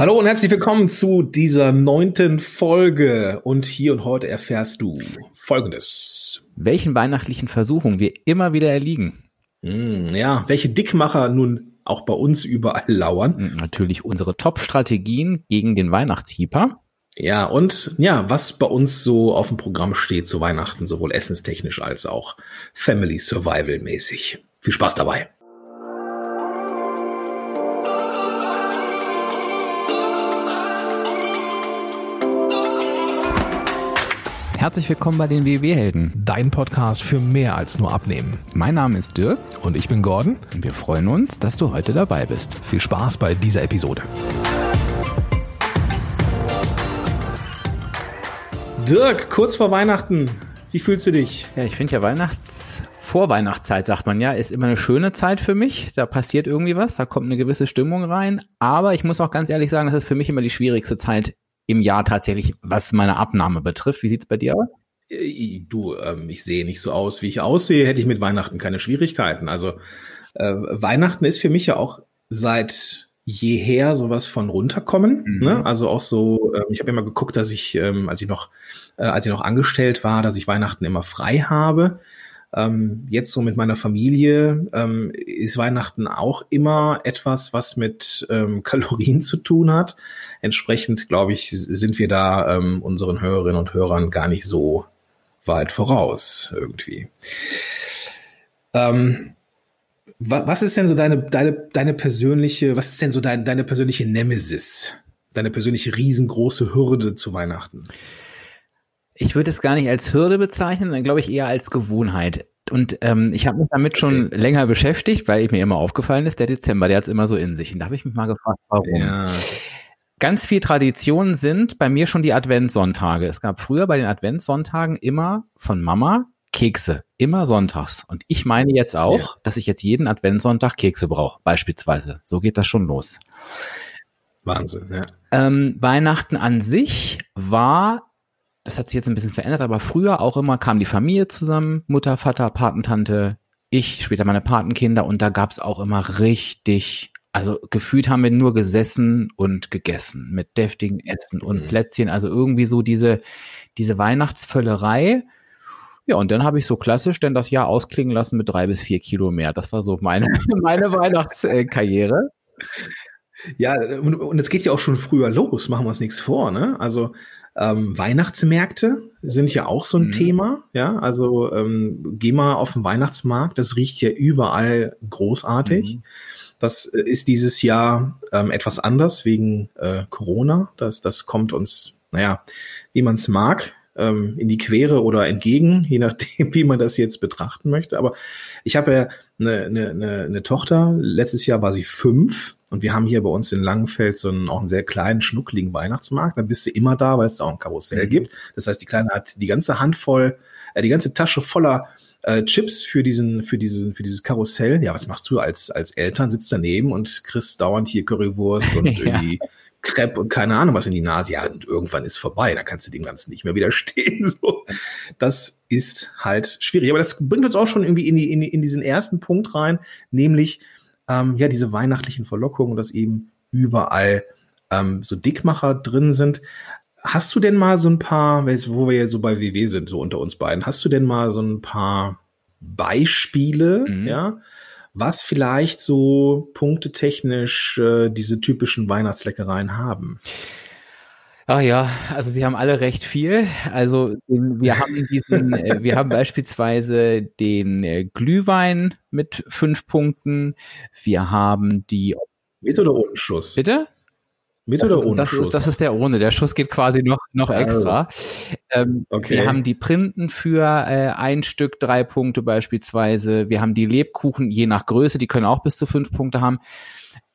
Hallo und herzlich willkommen zu dieser neunten Folge. Und hier und heute erfährst du Folgendes. Welchen weihnachtlichen Versuchungen wir immer wieder erliegen. Hm, ja, welche Dickmacher nun auch bei uns überall lauern. Hm, natürlich unsere Top-Strategien gegen den Weihnachtshieper. Ja, und ja, was bei uns so auf dem Programm steht zu Weihnachten, sowohl essenstechnisch als auch Family Survival mäßig. Viel Spaß dabei. Herzlich willkommen bei den WW-Helden. Dein Podcast für mehr als nur Abnehmen. Mein Name ist Dirk. Und ich bin Gordon. Und wir freuen uns, dass du heute dabei bist. Viel Spaß bei dieser Episode. Dirk, kurz vor Weihnachten. Wie fühlst du dich? Ja, ich finde ja Weihnachts Vorweihnachtszeit, sagt man ja, ist immer eine schöne Zeit für mich. Da passiert irgendwie was, da kommt eine gewisse Stimmung rein. Aber ich muss auch ganz ehrlich sagen, das ist für mich immer die schwierigste Zeit im Jahr tatsächlich, was meine Abnahme betrifft. Wie sieht's bei dir aus? Äh, du, ähm, ich sehe nicht so aus, wie ich aussehe, hätte ich mit Weihnachten keine Schwierigkeiten. Also äh, Weihnachten ist für mich ja auch seit jeher sowas von runterkommen. Mhm. Ne? Also auch so, äh, ich habe immer geguckt, dass ich, ähm, als ich noch, äh, als ich noch angestellt war, dass ich Weihnachten immer frei habe. Ähm, jetzt so mit meiner Familie ähm, ist Weihnachten auch immer etwas, was mit ähm, Kalorien zu tun hat. Entsprechend, glaube ich, sind wir da ähm, unseren Hörerinnen und Hörern gar nicht so weit voraus irgendwie. Ähm, was ist denn so deine, deine, deine persönliche, was ist denn so dein, deine persönliche Nemesis? Deine persönliche riesengroße Hürde zu Weihnachten? Ich würde es gar nicht als Hürde bezeichnen, sondern glaube ich eher als Gewohnheit. Und ähm, ich habe mich damit schon okay. länger beschäftigt, weil mir immer aufgefallen ist, der Dezember, der hat es immer so in sich. Und da habe ich mich mal gefragt, warum. Ja. Ganz viel Tradition sind bei mir schon die Adventssonntage. Es gab früher bei den Adventssonntagen immer von Mama Kekse, immer sonntags. Und ich meine jetzt auch, ja. dass ich jetzt jeden Adventssonntag Kekse brauche, beispielsweise. So geht das schon los. Wahnsinn, ja. Ähm, Weihnachten an sich war das hat sich jetzt ein bisschen verändert, aber früher auch immer kam die Familie zusammen, Mutter, Vater, Patentante, ich, später meine Patenkinder und da gab's auch immer richtig, also gefühlt haben wir nur gesessen und gegessen mit deftigen Essen und mhm. Plätzchen, also irgendwie so diese, diese Weihnachtsvöllerei. Ja, und dann habe ich so klassisch denn das Jahr ausklingen lassen mit drei bis vier Kilo mehr. Das war so meine, meine Weihnachtskarriere. Ja, und, und es geht ja auch schon früher los, machen wir uns nichts vor, ne? Also ähm, Weihnachtsmärkte sind ja auch so ein mhm. Thema. Ja, also ähm, geh mal auf den Weihnachtsmarkt, das riecht ja überall großartig. Mhm. Das äh, ist dieses Jahr ähm, etwas anders wegen äh, Corona. Das, das kommt uns, naja, wie man es mag, ähm, in die Quere oder entgegen, je nachdem, wie man das jetzt betrachten möchte. Aber ich habe ja eine, eine, eine Tochter. Letztes Jahr war sie fünf und wir haben hier bei uns in Langenfeld so einen, auch einen sehr kleinen, schnuckligen Weihnachtsmarkt. Dann bist du immer da, weil es da auch ein Karussell mhm. gibt. Das heißt, die Kleine hat die ganze Handvoll, äh, die ganze Tasche voller äh, Chips für diesen, für diesen, für dieses Karussell. Ja, was machst du als, als Eltern? Sitzt daneben und kriegst dauernd hier Currywurst und ja. irgendwie Crepe und keine Ahnung was in die Nase. Ja, und irgendwann ist vorbei. Da kannst du dem Ganzen nicht mehr widerstehen. So. Das ist halt schwierig. Aber das bringt uns auch schon irgendwie in, die, in, in diesen ersten Punkt rein, nämlich ähm, ja diese weihnachtlichen Verlockungen, dass eben überall ähm, so Dickmacher drin sind. Hast du denn mal so ein paar, wo wir ja so bei WW sind, so unter uns beiden, hast du denn mal so ein paar Beispiele, mhm. ja, was vielleicht so punktetechnisch äh, diese typischen Weihnachtsleckereien haben? Ach ja, also sie haben alle recht viel. Also wir haben diesen, äh, wir haben beispielsweise den äh, Glühwein mit fünf Punkten. Wir haben die mit oder ohne Schuss? Bitte? Mit das oder ist, ohne das Schuss? Ist, das ist der ohne. Der Schuss geht quasi noch, noch extra. Ähm, okay. Wir haben die Printen für äh, ein Stück drei Punkte beispielsweise. Wir haben die Lebkuchen je nach Größe, die können auch bis zu fünf Punkte haben.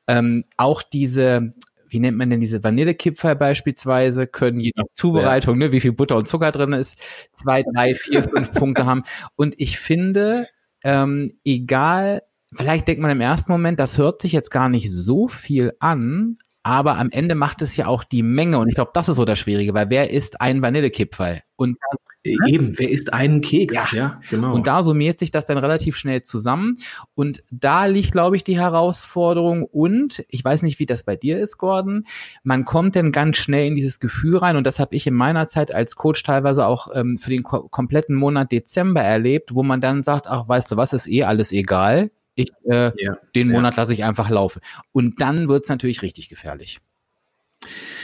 Ähm, auch diese wie nennt man denn diese Vanillekipferl beispielsweise, können je nach Zubereitung, ja. ne, wie viel Butter und Zucker drin ist, zwei, drei, vier, fünf Punkte haben. Und ich finde, ähm, egal, vielleicht denkt man im ersten Moment, das hört sich jetzt gar nicht so viel an, aber am Ende macht es ja auch die Menge und ich glaube, das ist so das Schwierige, weil wer isst ein Vanillekipferl? Und Ne? Eben, wer isst einen Keks? Ja. ja, genau. Und da summiert sich das dann relativ schnell zusammen. Und da liegt, glaube ich, die Herausforderung. Und ich weiß nicht, wie das bei dir ist, Gordon. Man kommt dann ganz schnell in dieses Gefühl rein. Und das habe ich in meiner Zeit als Coach teilweise auch ähm, für den ko kompletten Monat Dezember erlebt, wo man dann sagt, ach, weißt du was, ist eh alles egal. Ich, äh, ja. den Monat ja. lasse ich einfach laufen. Und dann wird's natürlich richtig gefährlich.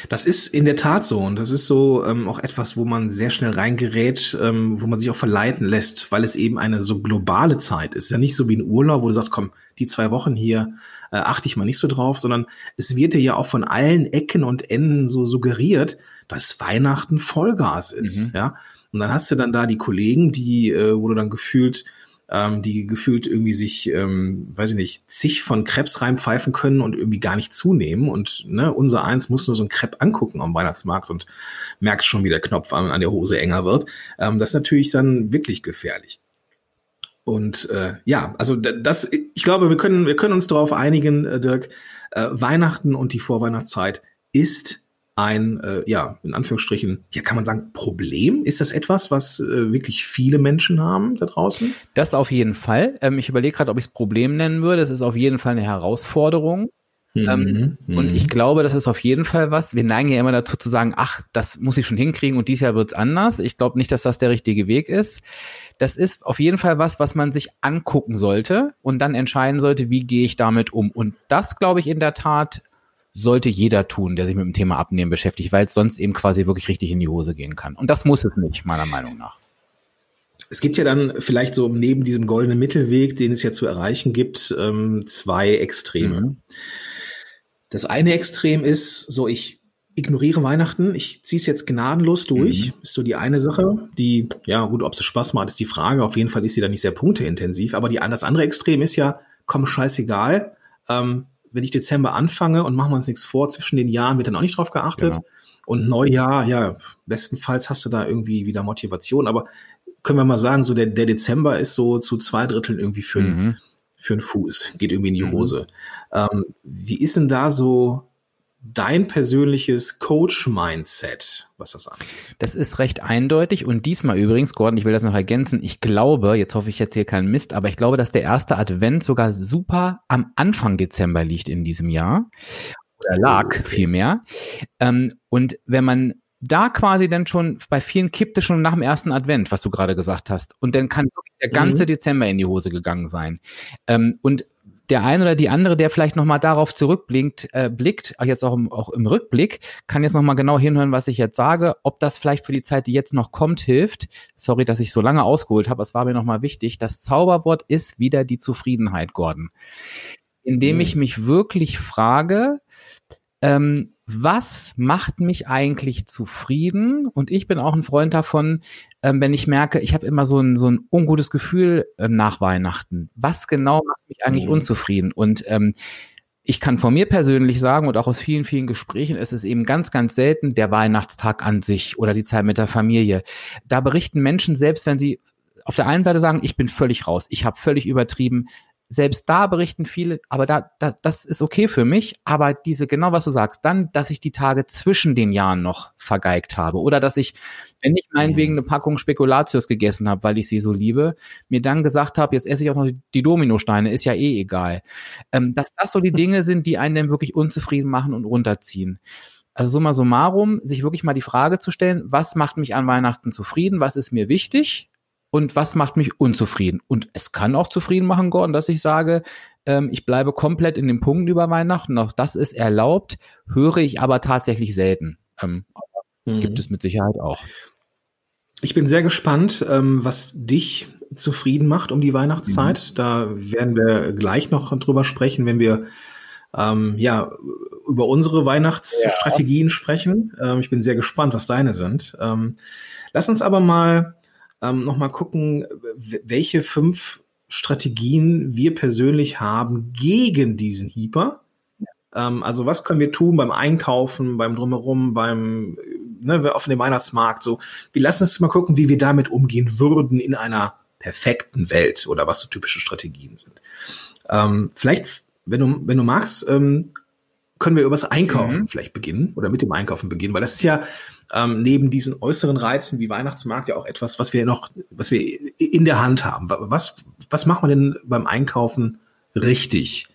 Das ist in der Tat so und das ist so ähm, auch etwas, wo man sehr schnell reingerät, ähm, wo man sich auch verleiten lässt, weil es eben eine so globale Zeit ist. Ja nicht so wie ein Urlaub, wo du sagst, komm, die zwei Wochen hier äh, achte ich mal nicht so drauf, sondern es wird dir ja auch von allen Ecken und Enden so suggeriert, dass Weihnachten Vollgas ist. Mhm. Ja, und dann hast du dann da die Kollegen, die, äh, wo du dann gefühlt ähm, die gefühlt irgendwie sich, ähm, weiß ich nicht, zig von Krebs reinpfeifen können und irgendwie gar nicht zunehmen. Und ne, unser Eins muss nur so ein Crepe angucken am Weihnachtsmarkt und merkt schon, wie der Knopf an, an der Hose enger wird. Ähm, das ist natürlich dann wirklich gefährlich. Und äh, ja, also das, ich glaube, wir können, wir können uns darauf einigen, äh, Dirk, äh, Weihnachten und die Vorweihnachtszeit ist ein, äh, ja, in Anführungsstrichen, ja, kann man sagen, Problem? Ist das etwas, was äh, wirklich viele Menschen haben da draußen? Das auf jeden Fall. Ähm, ich überlege gerade, ob ich es Problem nennen würde. Es ist auf jeden Fall eine Herausforderung. Mhm, ähm, mhm. Und ich glaube, das ist auf jeden Fall was. Wir neigen ja immer dazu zu sagen, ach, das muss ich schon hinkriegen und dieses Jahr wird's anders. Ich glaube nicht, dass das der richtige Weg ist. Das ist auf jeden Fall was, was man sich angucken sollte und dann entscheiden sollte, wie gehe ich damit um. Und das, glaube ich, in der Tat sollte jeder tun, der sich mit dem Thema Abnehmen beschäftigt, weil es sonst eben quasi wirklich richtig in die Hose gehen kann. Und das muss es nicht, meiner Meinung nach. Es gibt ja dann vielleicht so neben diesem goldenen Mittelweg, den es ja zu erreichen gibt, ähm, zwei Extreme. Mhm. Das eine Extrem ist, so ich ignoriere Weihnachten, ich ziehe es jetzt gnadenlos durch, mhm. ist so die eine Sache, die, ja gut, ob es Spaß macht, ist die Frage, auf jeden Fall ist sie dann nicht sehr punkteintensiv, aber die, das andere Extrem ist ja, komm, scheißegal, ähm, wenn ich Dezember anfange und machen wir uns nichts vor, zwischen den Jahren wird dann auch nicht drauf geachtet. Genau. Und Neujahr, ja, bestenfalls hast du da irgendwie wieder Motivation. Aber können wir mal sagen, so der, der Dezember ist so zu zwei Dritteln irgendwie für, mhm. für einen Fuß, geht irgendwie in die mhm. Hose. Mhm. Ähm, wie ist denn da so dein persönliches Coach-Mindset, was das angeht? Das ist recht eindeutig und diesmal übrigens, Gordon, ich will das noch ergänzen, ich glaube, jetzt hoffe ich jetzt hier keinen Mist, aber ich glaube, dass der erste Advent sogar super am Anfang Dezember liegt in diesem Jahr. Oder lag okay. vielmehr. Ähm, und wenn man da quasi dann schon, bei vielen kippte schon nach dem ersten Advent, was du gerade gesagt hast. Und dann kann der ganze mhm. Dezember in die Hose gegangen sein. Ähm, und der eine oder die andere, der vielleicht nochmal darauf zurückblinkt, äh, blickt, jetzt auch im, auch im Rückblick, kann jetzt nochmal genau hinhören, was ich jetzt sage, ob das vielleicht für die Zeit, die jetzt noch kommt, hilft. Sorry, dass ich so lange ausgeholt habe, es war mir nochmal wichtig. Das Zauberwort ist wieder die Zufriedenheit, Gordon. Indem mhm. ich mich wirklich frage, ähm, was macht mich eigentlich zufrieden? Und ich bin auch ein Freund davon, ähm, wenn ich merke, ich habe immer so ein, so ein ungutes Gefühl ähm, nach Weihnachten. Was genau macht mich eigentlich mhm. unzufrieden? Und ähm, ich kann von mir persönlich sagen und auch aus vielen, vielen Gesprächen ist es eben ganz, ganz selten der Weihnachtstag an sich oder die Zeit mit der Familie. Da berichten Menschen, selbst wenn sie auf der einen Seite sagen, ich bin völlig raus, ich habe völlig übertrieben, selbst da berichten viele, aber da, da, das ist okay für mich, aber diese, genau was du sagst, dann, dass ich die Tage zwischen den Jahren noch vergeigt habe oder dass ich, wenn ich meinetwegen mhm. eine Packung Spekulatius gegessen habe, weil ich sie so liebe, mir dann gesagt habe, jetzt esse ich auch noch die Dominosteine, ist ja eh egal. Ähm, dass das so die Dinge sind, die einen dann wirklich unzufrieden machen und runterziehen. Also summa summarum, sich wirklich mal die Frage zu stellen, was macht mich an Weihnachten zufrieden, was ist mir wichtig und was macht mich unzufrieden. Und es kann auch zufrieden machen, Gordon, dass ich sage, ähm, ich bleibe komplett in den Punkten über Weihnachten. Auch das ist erlaubt, höre ich aber tatsächlich selten. Ähm, mhm. Gibt es mit Sicherheit auch. Ich bin sehr gespannt, ähm, was dich zufrieden macht um die Weihnachtszeit. Mhm. Da werden wir gleich noch drüber sprechen, wenn wir ähm, ja über unsere Weihnachtsstrategien ja. sprechen. Ähm, ich bin sehr gespannt, was deine sind. Ähm, lass uns aber mal ähm, nochmal gucken, welche fünf Strategien wir persönlich haben gegen diesen Hyper. Ähm, also was können wir tun beim Einkaufen, beim Drumherum, beim ne, auf dem Weihnachtsmarkt. So, wir lassen uns mal gucken, wie wir damit umgehen würden in einer perfekten Welt oder was so typische Strategien sind. Ähm, vielleicht, wenn du, wenn du magst, ähm, können wir über das Einkaufen mhm. vielleicht beginnen oder mit dem Einkaufen beginnen, weil das ist ja ähm, neben diesen äußeren Reizen wie Weihnachtsmarkt ja auch etwas, was wir noch, was wir in der Hand haben. Was, was macht man denn beim Einkaufen richtig?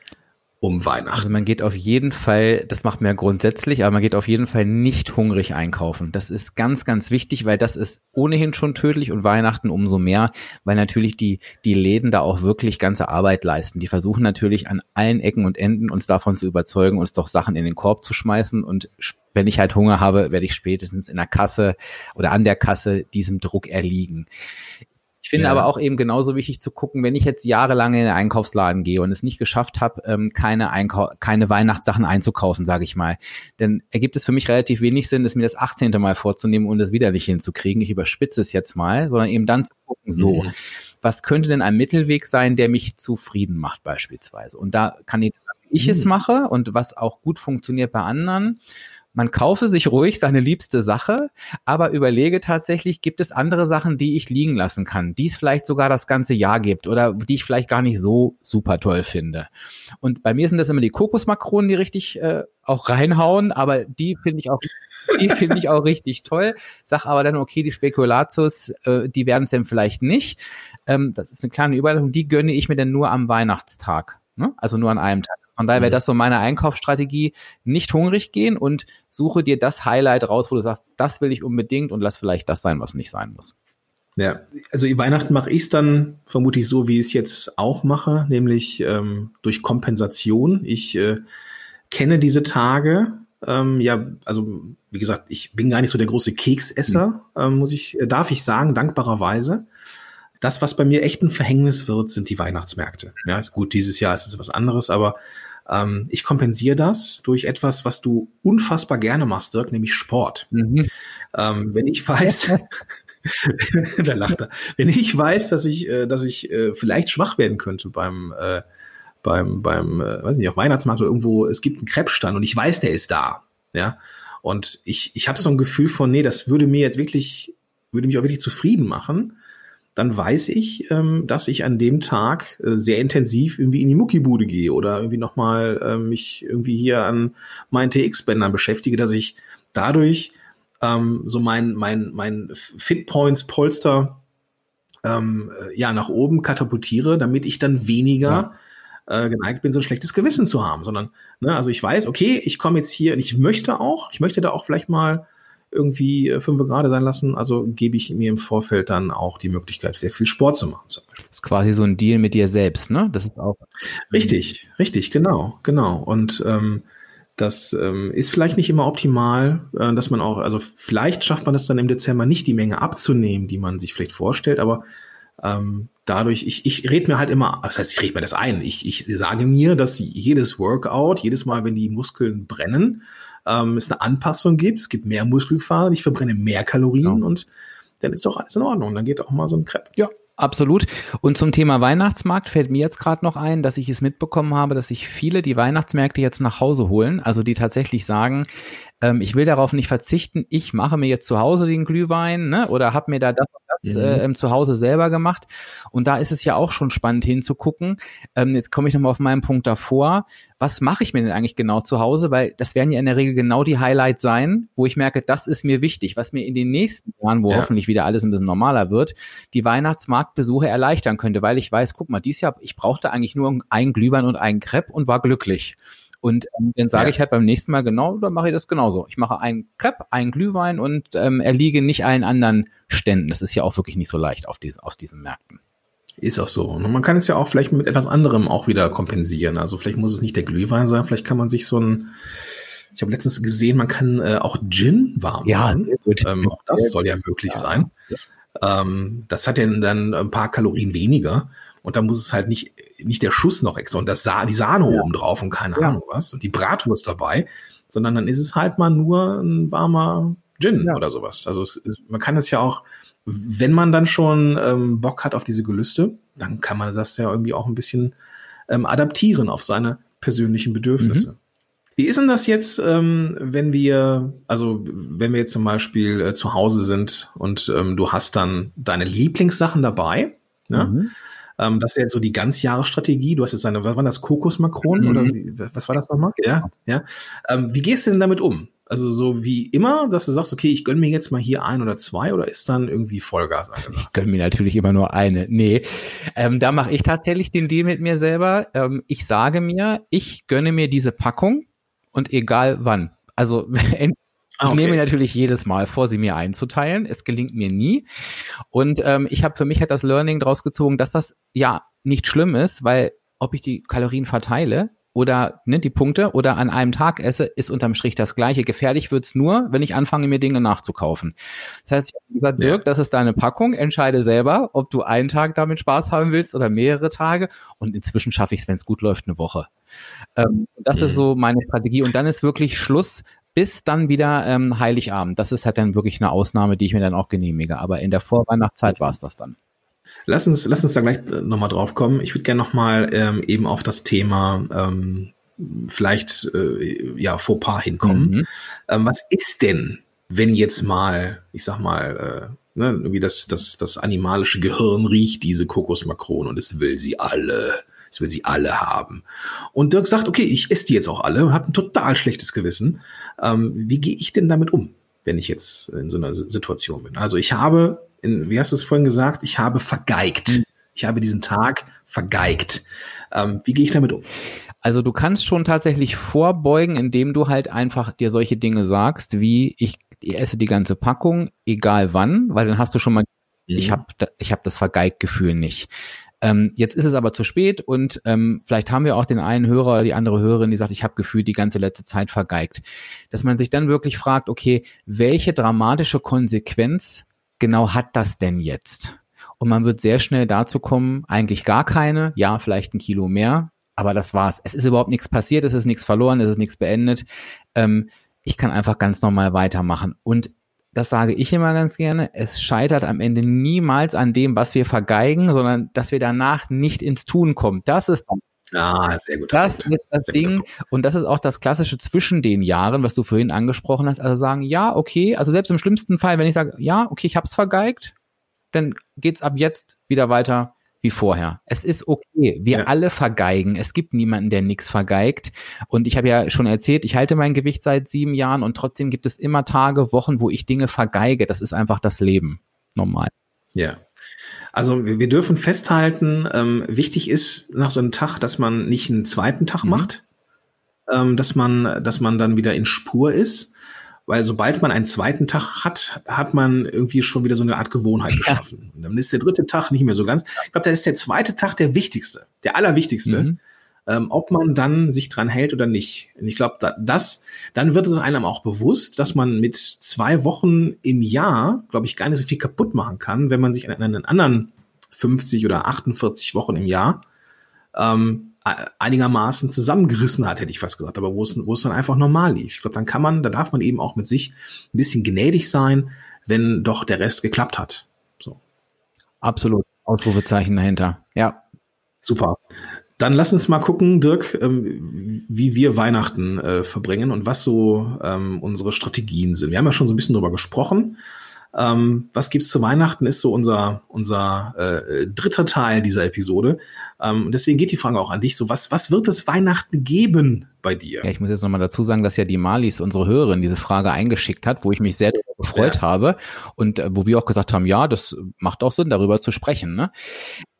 Um Weihnachten. Also man geht auf jeden Fall, das macht man ja grundsätzlich, aber man geht auf jeden Fall nicht hungrig einkaufen. Das ist ganz, ganz wichtig, weil das ist ohnehin schon tödlich und Weihnachten umso mehr, weil natürlich die, die Läden da auch wirklich ganze Arbeit leisten. Die versuchen natürlich an allen Ecken und Enden uns davon zu überzeugen, uns doch Sachen in den Korb zu schmeißen und wenn ich halt Hunger habe, werde ich spätestens in der Kasse oder an der Kasse diesem Druck erliegen. Ich finde ja. aber auch eben genauso wichtig zu gucken, wenn ich jetzt jahrelang in den Einkaufsladen gehe und es nicht geschafft habe, ähm, keine, Einkau keine Weihnachtssachen einzukaufen, sage ich mal, dann ergibt es für mich relativ wenig Sinn, es mir das 18. Mal vorzunehmen und es wieder nicht hinzukriegen. Ich überspitze es jetzt mal, sondern eben dann zu gucken, so, mhm. was könnte denn ein Mittelweg sein, der mich zufrieden macht beispielsweise? Und da kann ich, ich mhm. es mache und was auch gut funktioniert bei anderen man kaufe sich ruhig seine liebste Sache, aber überlege tatsächlich, gibt es andere Sachen, die ich liegen lassen kann, die es vielleicht sogar das ganze Jahr gibt oder die ich vielleicht gar nicht so super toll finde. Und bei mir sind das immer die Kokosmakronen, die richtig äh, auch reinhauen, aber die finde ich auch die finde ich auch richtig toll. Sag aber dann, okay, die Spekulatius, äh, die werden es dann vielleicht nicht. Ähm, das ist eine kleine Überleitung, die gönne ich mir dann nur am Weihnachtstag. Ne? Also nur an einem Tag. Von daher wäre mhm. das so meine Einkaufsstrategie. Nicht hungrig gehen und suche dir das Highlight raus, wo du sagst, das will ich unbedingt und lass vielleicht das sein, was nicht sein muss. Ja, also Weihnachten mache ich es dann vermutlich so, wie ich es jetzt auch mache, nämlich ähm, durch Kompensation. Ich äh, kenne diese Tage. Ähm, ja, also wie gesagt, ich bin gar nicht so der große Keksesser, mhm. ähm, muss ich, äh, darf ich sagen, dankbarerweise. Das, was bei mir echt ein Verhängnis wird, sind die Weihnachtsmärkte. Ja, gut, dieses Jahr ist es was anderes, aber ähm, ich kompensiere das durch etwas, was du unfassbar gerne machst, Dirk, nämlich Sport. Mhm. Ähm, wenn ich weiß, da lacht er. Wenn ich weiß, dass ich, äh, dass ich äh, vielleicht schwach werden könnte beim äh, beim beim äh, weiß nicht auf Weihnachtsmarkt oder irgendwo, es gibt einen Krebsstand und ich weiß, der ist da, ja. Und ich ich habe so ein Gefühl von, nee, das würde mir jetzt wirklich würde mich auch wirklich zufrieden machen dann weiß ich, ähm, dass ich an dem Tag äh, sehr intensiv irgendwie in die Muckibude gehe oder irgendwie nochmal äh, mich irgendwie hier an meinen TX-Bändern beschäftige, dass ich dadurch ähm, so mein, mein, mein Fitpoints-Polster ähm, äh, ja nach oben katapultiere, damit ich dann weniger ja. äh, geneigt bin, so ein schlechtes Gewissen zu haben, sondern ne, also ich weiß, okay, ich komme jetzt hier und ich möchte auch, ich möchte da auch vielleicht mal irgendwie äh, fünf gerade sein lassen. Also gebe ich mir im Vorfeld dann auch die Möglichkeit, sehr viel Sport zu machen. Zum Beispiel. Das ist quasi so ein Deal mit dir selbst, ne? Das ist auch. Richtig, richtig, genau, genau. Und ähm, das ähm, ist vielleicht nicht immer optimal, äh, dass man auch, also vielleicht schafft man es dann im Dezember nicht, die Menge abzunehmen, die man sich vielleicht vorstellt, aber ähm, dadurch, ich, ich rede mir halt immer, das heißt, ich rede mir das ein, ich, ich sage mir, dass jedes Workout, jedes Mal, wenn die Muskeln brennen, ähm, es eine Anpassung gibt, es gibt mehr Muskelfasern, ich verbrenne mehr Kalorien ja. und dann ist doch alles in Ordnung. Dann geht auch mal so ein Crepe. Ja, Absolut. Und zum Thema Weihnachtsmarkt fällt mir jetzt gerade noch ein, dass ich es mitbekommen habe, dass sich viele die Weihnachtsmärkte jetzt nach Hause holen. Also die tatsächlich sagen, ähm, ich will darauf nicht verzichten, ich mache mir jetzt zu Hause den Glühwein ne, oder habe mir da das das mhm. äh, zu Hause selber gemacht. Und da ist es ja auch schon spannend hinzugucken. Ähm, jetzt komme ich nochmal auf meinen Punkt davor. Was mache ich mir denn eigentlich genau zu Hause? Weil das werden ja in der Regel genau die Highlights sein, wo ich merke, das ist mir wichtig, was mir in den nächsten Jahren, wo ja. hoffentlich wieder alles ein bisschen normaler wird, die Weihnachtsmarktbesuche erleichtern könnte, weil ich weiß, guck mal, dieses Jahr, ich brauchte eigentlich nur einen Glühwein und einen Crepe und war glücklich. Und ähm, dann sage ja. ich halt beim nächsten Mal genau, dann mache ich das genauso. Ich mache einen Crepe, einen Glühwein und ähm, erliege nicht allen anderen Ständen. Das ist ja auch wirklich nicht so leicht auf, diesen, auf diesen Märkten. Ist auch so. Und man kann es ja auch vielleicht mit etwas anderem auch wieder kompensieren. Also vielleicht muss es nicht der Glühwein sein, vielleicht kann man sich so ein, ich habe letztens gesehen, man kann äh, auch Gin warm ja, machen. Ähm, auch das soll ja möglich ja. sein. Ähm, das hat ja dann ein paar Kalorien weniger. Und da muss es halt nicht, nicht der Schuss noch extra und das Sa die Sahne ja. oben drauf und keine ja. Ahnung was und die Bratwurst dabei, sondern dann ist es halt mal nur ein warmer Gin ja. oder sowas. Also es, man kann es ja auch, wenn man dann schon ähm, Bock hat auf diese Gelüste, dann kann man das ja irgendwie auch ein bisschen ähm, adaptieren auf seine persönlichen Bedürfnisse. Mhm. Wie ist denn das jetzt, ähm, wenn wir, also wenn wir jetzt zum Beispiel äh, zu Hause sind und ähm, du hast dann deine Lieblingssachen dabei, ja? Mhm. Ähm, das ist jetzt so die Ganzjahresstrategie. Du hast jetzt eine, was war das, Kokosmakronen mhm. oder wie, was war das nochmal? Ja, ja. Ähm, wie gehst du denn damit um? Also so wie immer, dass du sagst, okay, ich gönne mir jetzt mal hier ein oder zwei oder ist dann irgendwie Vollgas angesagt? Ich gönne mir natürlich immer nur eine. Nee, ähm, da mache ich tatsächlich den Deal mit mir selber. Ähm, ich sage mir, ich gönne mir diese Packung und egal wann. Also Ah, okay. Ich nehme natürlich jedes Mal vor, sie mir einzuteilen. Es gelingt mir nie. Und ähm, ich habe für mich halt das Learning daraus gezogen, dass das ja nicht schlimm ist, weil ob ich die Kalorien verteile, oder ne, die Punkte oder an einem Tag esse, ist unterm Strich das gleiche. Gefährlich wird's nur, wenn ich anfange, mir Dinge nachzukaufen. Das heißt, ich habe gesagt, Dirk, das ist deine Packung, entscheide selber, ob du einen Tag damit Spaß haben willst oder mehrere Tage. Und inzwischen schaffe ich es, wenn es gut läuft, eine Woche. Ähm, das mhm. ist so meine Strategie. Und dann ist wirklich Schluss bis dann wieder ähm, Heiligabend. Das ist halt dann wirklich eine Ausnahme, die ich mir dann auch genehmige. Aber in der Vorweihnachtszeit war es das dann. Lass uns, lass uns da gleich äh, nochmal drauf kommen. Ich würde gerne nochmal ähm, eben auf das Thema ähm, vielleicht äh, ja Fauxpas hinkommen. Mhm. Ähm, was ist denn, wenn jetzt mal, ich sag mal, äh, ne, wie das, das, das animalische Gehirn riecht diese Kokosmakronen und es will sie alle. Es will sie alle haben. Und Dirk sagt, okay, ich esse die jetzt auch alle, habe ein total schlechtes Gewissen. Ähm, wie gehe ich denn damit um, wenn ich jetzt in so einer Situation bin? Also ich habe in, wie hast du es vorhin gesagt, ich habe vergeigt. Hm. Ich habe diesen Tag vergeigt. Ähm, wie gehe ich damit um? Also du kannst schon tatsächlich vorbeugen, indem du halt einfach dir solche Dinge sagst, wie ich, esse die ganze Packung, egal wann, weil dann hast du schon mal, mhm. ich habe ich hab das Vergeigt-Gefühl nicht. Ähm, jetzt ist es aber zu spät und ähm, vielleicht haben wir auch den einen Hörer oder die andere Hörerin, die sagt, ich habe gefühlt die ganze letzte Zeit vergeigt. Dass man sich dann wirklich fragt, okay, welche dramatische Konsequenz genau hat das denn jetzt? Und man wird sehr schnell dazu kommen, eigentlich gar keine, ja, vielleicht ein Kilo mehr, aber das war's. Es ist überhaupt nichts passiert, es ist nichts verloren, es ist nichts beendet. Ähm, ich kann einfach ganz normal weitermachen. Und das sage ich immer ganz gerne, es scheitert am Ende niemals an dem, was wir vergeigen, sondern dass wir danach nicht ins Tun kommen. Das ist Ah, sehr gut. Das Punkt. ist das sehr Ding. Und das ist auch das Klassische zwischen den Jahren, was du vorhin angesprochen hast. Also sagen, ja, okay, also selbst im schlimmsten Fall, wenn ich sage, ja, okay, ich hab's vergeigt, dann geht's ab jetzt wieder weiter wie vorher. Es ist okay. Wir ja. alle vergeigen. Es gibt niemanden, der nichts vergeigt. Und ich habe ja schon erzählt, ich halte mein Gewicht seit sieben Jahren und trotzdem gibt es immer Tage, Wochen, wo ich Dinge vergeige. Das ist einfach das Leben. Normal. Ja. Also wir dürfen festhalten, ähm, wichtig ist nach so einem Tag, dass man nicht einen zweiten Tag mhm. macht, ähm, dass man, dass man dann wieder in Spur ist, weil sobald man einen zweiten Tag hat, hat man irgendwie schon wieder so eine Art Gewohnheit ja. geschaffen. Und dann ist der dritte Tag nicht mehr so ganz. Ich glaube, da ist der zweite Tag der wichtigste, der allerwichtigste. Mhm ähm, ob man dann sich dran hält oder nicht. Und ich glaube, da, das, dann wird es einem auch bewusst, dass man mit zwei Wochen im Jahr, glaube ich, gar nicht so viel kaputt machen kann, wenn man sich an einen anderen 50 oder 48 Wochen im Jahr ähm, einigermaßen zusammengerissen hat, hätte ich fast gesagt, aber wo es, wo es dann einfach normal lief. Ich glaube, dann kann man, da darf man eben auch mit sich ein bisschen gnädig sein, wenn doch der Rest geklappt hat. So. Absolut. Ausrufezeichen dahinter. Ja. Super. Dann lass uns mal gucken, Dirk, ähm, wie wir Weihnachten äh, verbringen und was so ähm, unsere Strategien sind. Wir haben ja schon so ein bisschen drüber gesprochen. Ähm, was gibt's zu Weihnachten ist so unser unser äh, dritter Teil dieser Episode. Ähm, deswegen geht die Frage auch an dich. So was was wird es Weihnachten geben bei dir? Ja, ich muss jetzt nochmal dazu sagen, dass ja die Malis, unsere Hörerin, diese Frage eingeschickt hat, wo ich mich sehr gefreut ja. habe und äh, wo wir auch gesagt haben, ja, das macht auch Sinn, darüber zu sprechen. Ne?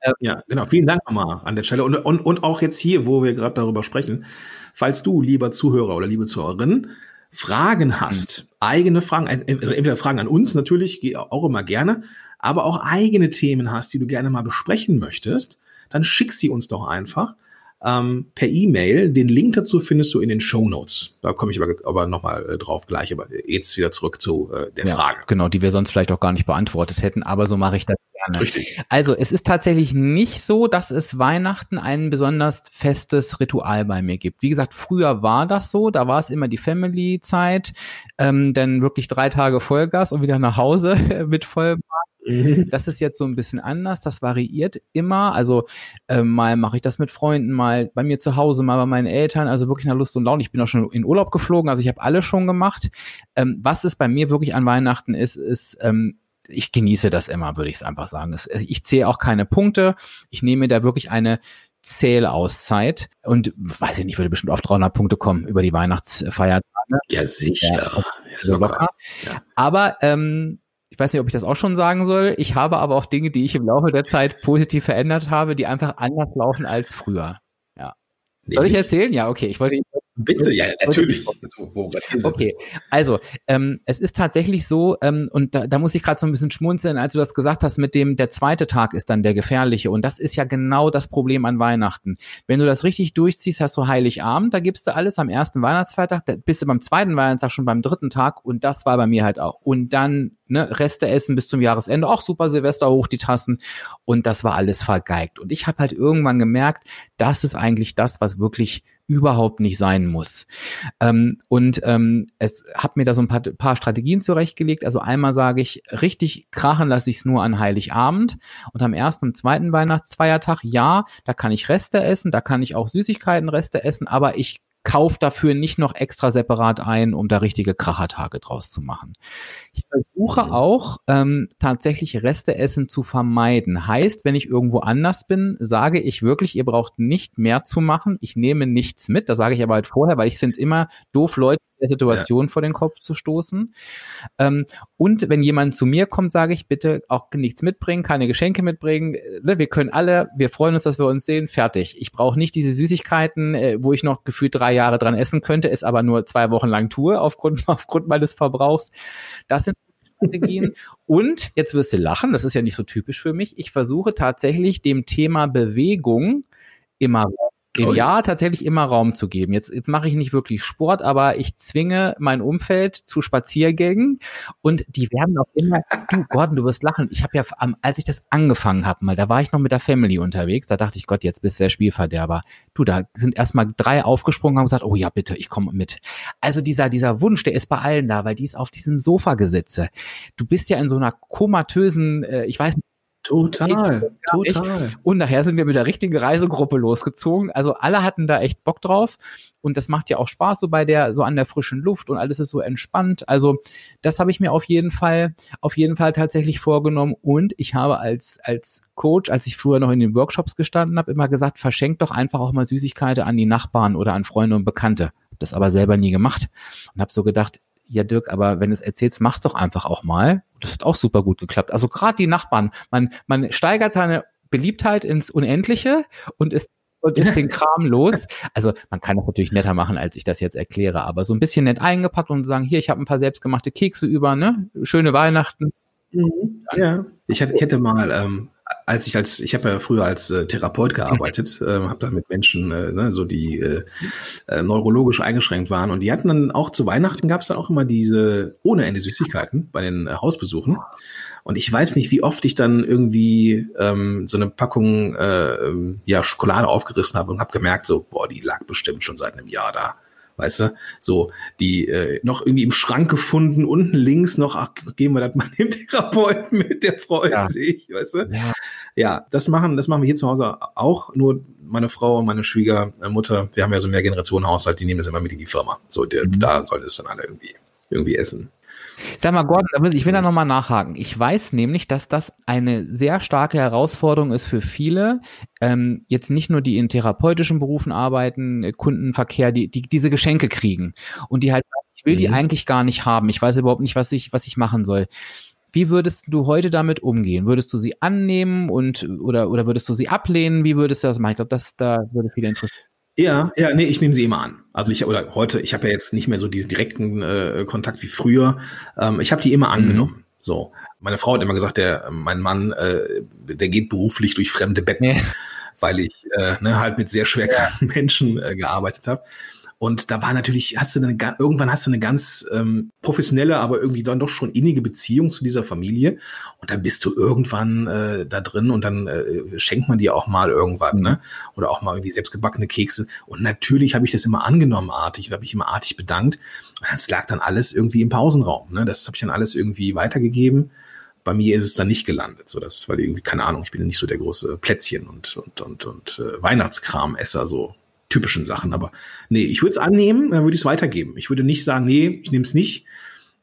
Ähm, ja, genau. Vielen Dank nochmal an der Stelle und und und auch jetzt hier, wo wir gerade darüber sprechen. Falls du, lieber Zuhörer oder liebe Zuhörerin, Fragen hast, mhm. eigene Fragen, entweder Fragen an uns natürlich, auch immer gerne, aber auch eigene Themen hast, die du gerne mal besprechen möchtest, dann schick sie uns doch einfach ähm, per E-Mail. Den Link dazu findest du in den Show Notes. Da komme ich aber, aber nochmal äh, drauf gleich. Aber jetzt wieder zurück zu äh, der ja, Frage. Genau, die wir sonst vielleicht auch gar nicht beantwortet hätten. Aber so mache ich das gerne. Richtig. Also es ist tatsächlich nicht so, dass es Weihnachten ein besonders festes Ritual bei mir gibt. Wie gesagt, früher war das so. Da war es immer die Family-Zeit. Ähm, dann wirklich drei Tage Vollgas und wieder nach Hause mit vollem Mhm. Das ist jetzt so ein bisschen anders. Das variiert immer. Also äh, mal mache ich das mit Freunden, mal bei mir zu Hause, mal bei meinen Eltern. Also wirklich nach Lust und Laune. Ich bin auch schon in Urlaub geflogen. Also ich habe alles schon gemacht. Ähm, was es bei mir wirklich an Weihnachten ist, ist ähm, ich genieße das immer, würde ich es einfach sagen. Ich zähle auch keine Punkte. Ich nehme da wirklich eine Zählauszeit und weiß ich nicht, würde bestimmt auf 300 Punkte kommen über die Weihnachtsfeiertage. Ja, sicher. Ja, so locker. Ja. Aber ähm, ich weiß nicht, ob ich das auch schon sagen soll. Ich habe aber auch Dinge, die ich im Laufe der Zeit positiv verändert habe, die einfach anders laufen als früher. Ja. Soll ich erzählen? Ja, okay. Ich wollte, Bitte, ja, natürlich. Okay, also ähm, es ist tatsächlich so, ähm, und da, da muss ich gerade so ein bisschen schmunzeln, als du das gesagt hast, mit dem, der zweite Tag ist dann der gefährliche. Und das ist ja genau das Problem an Weihnachten. Wenn du das richtig durchziehst, hast du Heiligabend, da gibst du alles am ersten Weihnachtsfeiertag, da bist du beim zweiten Weihnachtstag schon beim dritten Tag und das war bei mir halt auch. Und dann ne, Reste essen bis zum Jahresende, auch super Silvester hoch die Tassen und das war alles vergeigt. Und ich habe halt irgendwann gemerkt, das ist eigentlich das, was wirklich überhaupt nicht sein muss. Ähm, und ähm, es hat mir da so ein paar, paar Strategien zurechtgelegt. Also einmal sage ich, richtig krachen lasse ich es nur an Heiligabend und am ersten und zweiten Weihnachtsfeiertag, ja, da kann ich Reste essen, da kann ich auch Süßigkeitenreste essen, aber ich kauf dafür nicht noch extra separat ein, um da richtige Krachertage draus zu machen. Ich versuche mhm. auch ähm, tatsächlich Resteessen zu vermeiden. Heißt, wenn ich irgendwo anders bin, sage ich wirklich, ihr braucht nicht mehr zu machen. Ich nehme nichts mit. Das sage ich aber halt vorher, weil ich finde es immer doof, Leute der Situation ja. vor den Kopf zu stoßen. Ähm, und wenn jemand zu mir kommt, sage ich bitte auch nichts mitbringen, keine Geschenke mitbringen. Ne, wir können alle, wir freuen uns, dass wir uns sehen, fertig. Ich brauche nicht diese Süßigkeiten, äh, wo ich noch gefühlt drei Jahre dran essen könnte, es aber nur zwei Wochen lang tue aufgrund, aufgrund meines Verbrauchs. Das sind Strategien. Und jetzt wirst du lachen, das ist ja nicht so typisch für mich. Ich versuche tatsächlich dem Thema Bewegung immer dem Jahr tatsächlich immer Raum zu geben. Jetzt, jetzt mache ich nicht wirklich Sport, aber ich zwinge mein Umfeld zu Spaziergängen und die werden auch immer, du Gordon, du wirst lachen. Ich habe ja, als ich das angefangen habe, mal, da war ich noch mit der Family unterwegs, da dachte ich, Gott, jetzt bist du der Spielverderber. Du, da sind erstmal drei aufgesprungen und haben gesagt, oh ja, bitte, ich komme mit. Also dieser, dieser Wunsch, der ist bei allen da, weil die ist auf diesem Sofa gesitze. Du bist ja in so einer komatösen, äh, ich weiß nicht, Total, total. Und nachher sind wir mit der richtigen Reisegruppe losgezogen. Also alle hatten da echt Bock drauf. Und das macht ja auch Spaß, so bei der, so an der frischen Luft und alles ist so entspannt. Also das habe ich mir auf jeden Fall, auf jeden Fall tatsächlich vorgenommen. Und ich habe als, als Coach, als ich früher noch in den Workshops gestanden habe, immer gesagt, verschenkt doch einfach auch mal Süßigkeiten an die Nachbarn oder an Freunde und Bekannte. Hab das aber selber nie gemacht und habe so gedacht, ja Dirk, aber wenn du es erzählst, mach's doch einfach auch mal. Das hat auch super gut geklappt. Also gerade die Nachbarn, man, man steigert seine Beliebtheit ins Unendliche und ist und ist den Kram los. Also man kann das natürlich netter machen, als ich das jetzt erkläre, aber so ein bisschen nett eingepackt und sagen, hier, ich habe ein paar selbstgemachte Kekse über, ne? Schöne Weihnachten. Mhm. Ja, ich hatte, ich hätte mal ähm, als ich als ich habe ja früher als äh, Therapeut gearbeitet, äh, habe da mit Menschen, äh, ne, so die äh, äh, neurologisch eingeschränkt waren. Und die hatten dann auch zu Weihnachten gab es dann auch immer diese ohne Ende Süßigkeiten bei den äh, Hausbesuchen. Und ich weiß nicht, wie oft ich dann irgendwie ähm, so eine Packung äh, ähm, ja Schokolade aufgerissen habe und habe gemerkt so boah, die lag bestimmt schon seit einem Jahr da weißt du, so, die äh, noch irgendwie im Schrank gefunden, unten links noch, ach, geben wir das mal dem Therapeuten mit, der freut ja. sich, weißt du? Ja. ja, das machen, das machen wir hier zu Hause auch, nur meine Frau und meine Schwiegermutter, wir haben ja so mehr Generationen Haushalt, die nehmen das immer mit in die Firma. So, der, mhm. da sollte es dann alle irgendwie, irgendwie essen. Sag mal, Gordon, ich will da nochmal nachhaken. Ich weiß nämlich, dass das eine sehr starke Herausforderung ist für viele, ähm, jetzt nicht nur die in therapeutischen Berufen arbeiten, äh, Kundenverkehr, die, die diese Geschenke kriegen und die halt sagen, ich will mhm. die eigentlich gar nicht haben. Ich weiß überhaupt nicht, was ich, was ich machen soll. Wie würdest du heute damit umgehen? Würdest du sie annehmen und oder oder würdest du sie ablehnen? Wie würdest du das machen? Ich glaube, das da würde viele interessieren. Ja, ja, nee, ich nehme sie immer an. Also ich oder heute, ich habe ja jetzt nicht mehr so diesen direkten äh, Kontakt wie früher. Ähm, ich habe die immer angenommen. Mhm. So, meine Frau hat immer gesagt, der mein Mann, äh, der geht beruflich durch fremde Betten, ja. weil ich äh, ne, halt mit sehr schwer kranken Menschen äh, gearbeitet habe. Und da war natürlich, hast du eine, irgendwann hast du eine ganz ähm, professionelle, aber irgendwie dann doch schon innige Beziehung zu dieser Familie. Und dann bist du irgendwann äh, da drin und dann äh, schenkt man dir auch mal irgendwas, mhm. ne? Oder auch mal irgendwie selbstgebackene Kekse. Und natürlich habe ich das immer angenommen, artig, habe ich immer artig bedankt. Und das lag dann alles irgendwie im Pausenraum. Ne? Das habe ich dann alles irgendwie weitergegeben bei mir ist es dann nicht gelandet. So, das, weil irgendwie, keine Ahnung, ich bin nicht so der große Plätzchen und, und, und, und äh, Weihnachtskram-Esser, so typischen Sachen. Aber nee, ich würde es annehmen, dann würde ich es weitergeben. Ich würde nicht sagen, nee, ich nehme es nicht.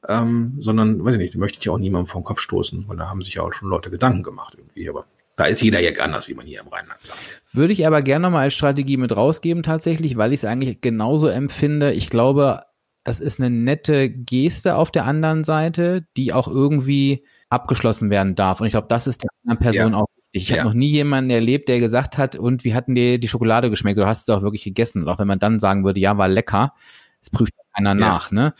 ähm, sondern, weiß ich nicht, möchte ich ja auch niemandem vom Kopf stoßen, weil da haben sich ja auch schon Leute Gedanken gemacht irgendwie, aber da ist jeder ja anders, wie man hier im Rheinland sagt. Würde ich aber gerne nochmal als Strategie mit rausgeben tatsächlich, weil ich es eigentlich genauso empfinde. Ich glaube, das ist eine nette Geste auf der anderen Seite, die auch irgendwie abgeschlossen werden darf. Und ich glaube, das ist der anderen Person ja. auch. Ich ja. habe noch nie jemanden erlebt, der gesagt hat, und wie hatten dir die Schokolade geschmeckt? Du hast es auch wirklich gegessen. Und auch wenn man dann sagen würde, ja, war lecker, das prüft keiner ja. nach. Ne?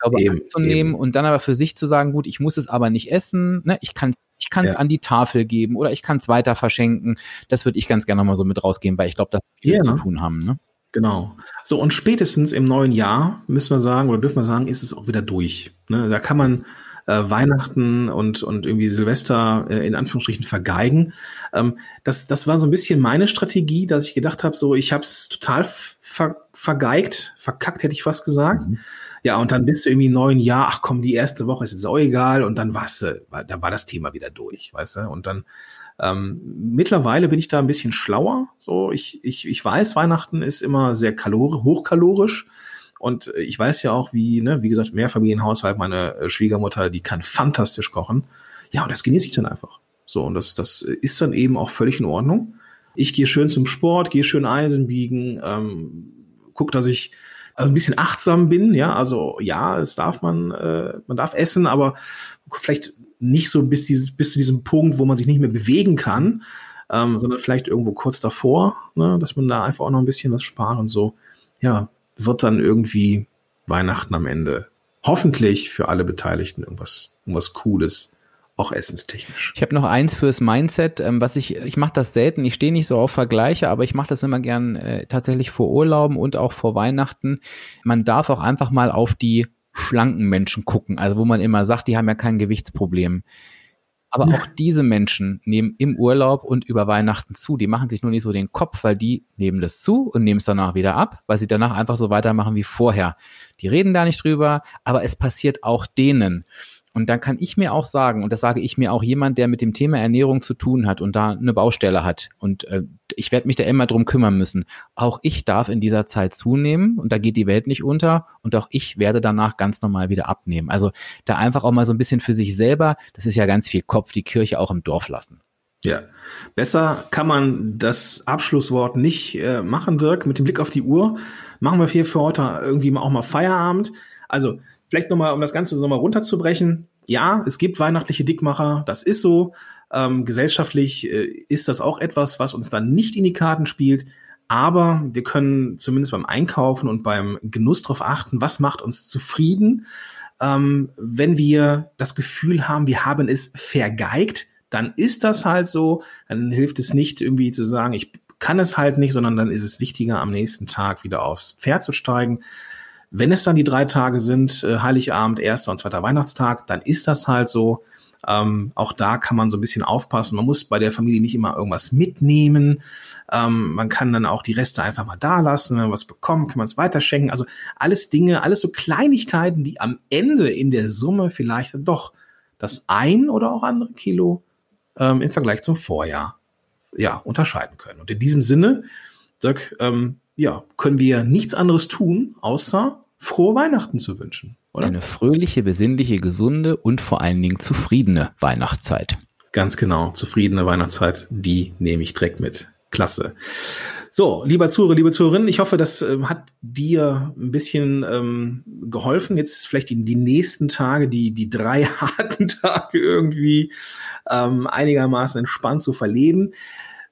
glaube, eben, anzunehmen eben. und dann aber für sich zu sagen, gut, ich muss es aber nicht essen, ne? ich kann es ich kann's ja. an die Tafel geben oder ich kann es weiter verschenken. Das würde ich ganz gerne nochmal so mit rausgehen, weil ich glaube, dass wir ja. zu tun haben. Ne? Genau. So, und spätestens im neuen Jahr müssen wir sagen, oder dürfen wir sagen, ist es auch wieder durch. Ne? Da kann man äh, Weihnachten und, und irgendwie Silvester äh, in Anführungsstrichen vergeigen. Ähm, das, das war so ein bisschen meine Strategie, dass ich gedacht habe, so ich habe es total ver vergeigt, verkackt hätte ich fast gesagt. Mhm. Ja, und dann bist du irgendwie neun Jahr, ach komm, die erste Woche ist jetzt auch egal und dann war's, da war das Thema wieder durch, weißt du? Und dann ähm, mittlerweile bin ich da ein bisschen schlauer. So, ich, ich, ich weiß, Weihnachten ist immer sehr kalorisch, hochkalorisch. Und ich weiß ja auch, wie, ne, wie gesagt, Mehrfamilienhaushalt, meine äh, Schwiegermutter, die kann fantastisch kochen. Ja, und das genieße ich dann einfach. So, und das, das ist dann eben auch völlig in Ordnung. Ich gehe schön zum Sport, gehe schön Eisen biegen, ähm, guck, dass ich also ein bisschen achtsam bin, ja, also ja, es darf man, äh, man darf essen, aber vielleicht nicht so bis, dieses, bis zu diesem Punkt, wo man sich nicht mehr bewegen kann, ähm, sondern vielleicht irgendwo kurz davor, ne, dass man da einfach auch noch ein bisschen was spart und so, ja, wird dann irgendwie Weihnachten am Ende hoffentlich für alle Beteiligten irgendwas, irgendwas Cooles auch essenstechnisch. Ich habe noch eins fürs Mindset, ähm, was ich, ich mache das selten, ich stehe nicht so auf Vergleiche, aber ich mache das immer gern äh, tatsächlich vor Urlauben und auch vor Weihnachten. Man darf auch einfach mal auf die schlanken Menschen gucken, also wo man immer sagt, die haben ja kein Gewichtsproblem. Aber auch diese Menschen nehmen im Urlaub und über Weihnachten zu. Die machen sich nur nicht so den Kopf, weil die nehmen das zu und nehmen es danach wieder ab, weil sie danach einfach so weitermachen wie vorher. Die reden da nicht drüber, aber es passiert auch denen. Und dann kann ich mir auch sagen, und das sage ich mir auch jemand, der mit dem Thema Ernährung zu tun hat und da eine Baustelle hat. Und äh, ich werde mich da immer drum kümmern müssen. Auch ich darf in dieser Zeit zunehmen und da geht die Welt nicht unter. Und auch ich werde danach ganz normal wieder abnehmen. Also da einfach auch mal so ein bisschen für sich selber, das ist ja ganz viel Kopf, die Kirche auch im Dorf lassen. Ja, besser kann man das Abschlusswort nicht äh, machen, Dirk. Mit dem Blick auf die Uhr machen wir hier für heute irgendwie auch mal Feierabend. Also Vielleicht nochmal, um das Ganze nochmal runterzubrechen. Ja, es gibt weihnachtliche Dickmacher, das ist so. Ähm, gesellschaftlich äh, ist das auch etwas, was uns dann nicht in die Karten spielt. Aber wir können zumindest beim Einkaufen und beim Genuss darauf achten, was macht uns zufrieden. Ähm, wenn wir das Gefühl haben, wir haben es vergeigt, dann ist das halt so. Dann hilft es nicht irgendwie zu sagen, ich kann es halt nicht, sondern dann ist es wichtiger, am nächsten Tag wieder aufs Pferd zu steigen wenn es dann die drei Tage sind, äh, Heiligabend, erster und zweiter Weihnachtstag, dann ist das halt so. Ähm, auch da kann man so ein bisschen aufpassen. Man muss bei der Familie nicht immer irgendwas mitnehmen. Ähm, man kann dann auch die Reste einfach mal da lassen. Wenn man was bekommt, kann man es weiterschenken. Also alles Dinge, alles so Kleinigkeiten, die am Ende in der Summe vielleicht doch das ein oder auch andere Kilo ähm, im Vergleich zum Vorjahr ja, unterscheiden können. Und in diesem Sinne, Dirk, ähm, ja, können wir nichts anderes tun, außer frohe Weihnachten zu wünschen, oder? Eine fröhliche, besinnliche, gesunde und vor allen Dingen zufriedene Weihnachtszeit. Ganz genau, zufriedene Weihnachtszeit, die nehme ich direkt mit. Klasse. So, lieber Zuhörer, liebe Zuhörerinnen, ich hoffe, das äh, hat dir ein bisschen ähm, geholfen, jetzt vielleicht die, die nächsten Tage, die, die drei harten Tage irgendwie ähm, einigermaßen entspannt zu verleben.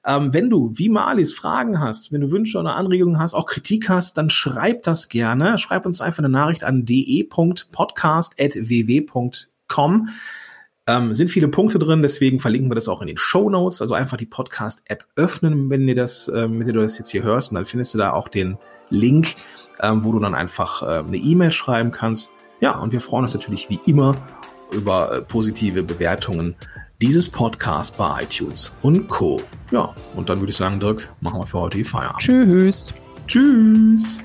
Ähm, wenn du, wie Malis, Fragen hast, wenn du Wünsche oder Anregungen hast, auch Kritik hast, dann schreib das gerne. Schreib uns einfach eine Nachricht an de.podcast.ww.com. Ähm, sind viele Punkte drin, deswegen verlinken wir das auch in den Show Notes. Also einfach die Podcast-App öffnen, wenn dir das, äh, wenn du das jetzt hier hörst, und dann findest du da auch den Link, ähm, wo du dann einfach äh, eine E-Mail schreiben kannst. Ja, und wir freuen uns natürlich wie immer über äh, positive Bewertungen dieses Podcast bei iTunes und Co. Ja, und dann würde ich sagen, Dirk, machen wir für heute die Feierabend. Tschüss. Tschüss.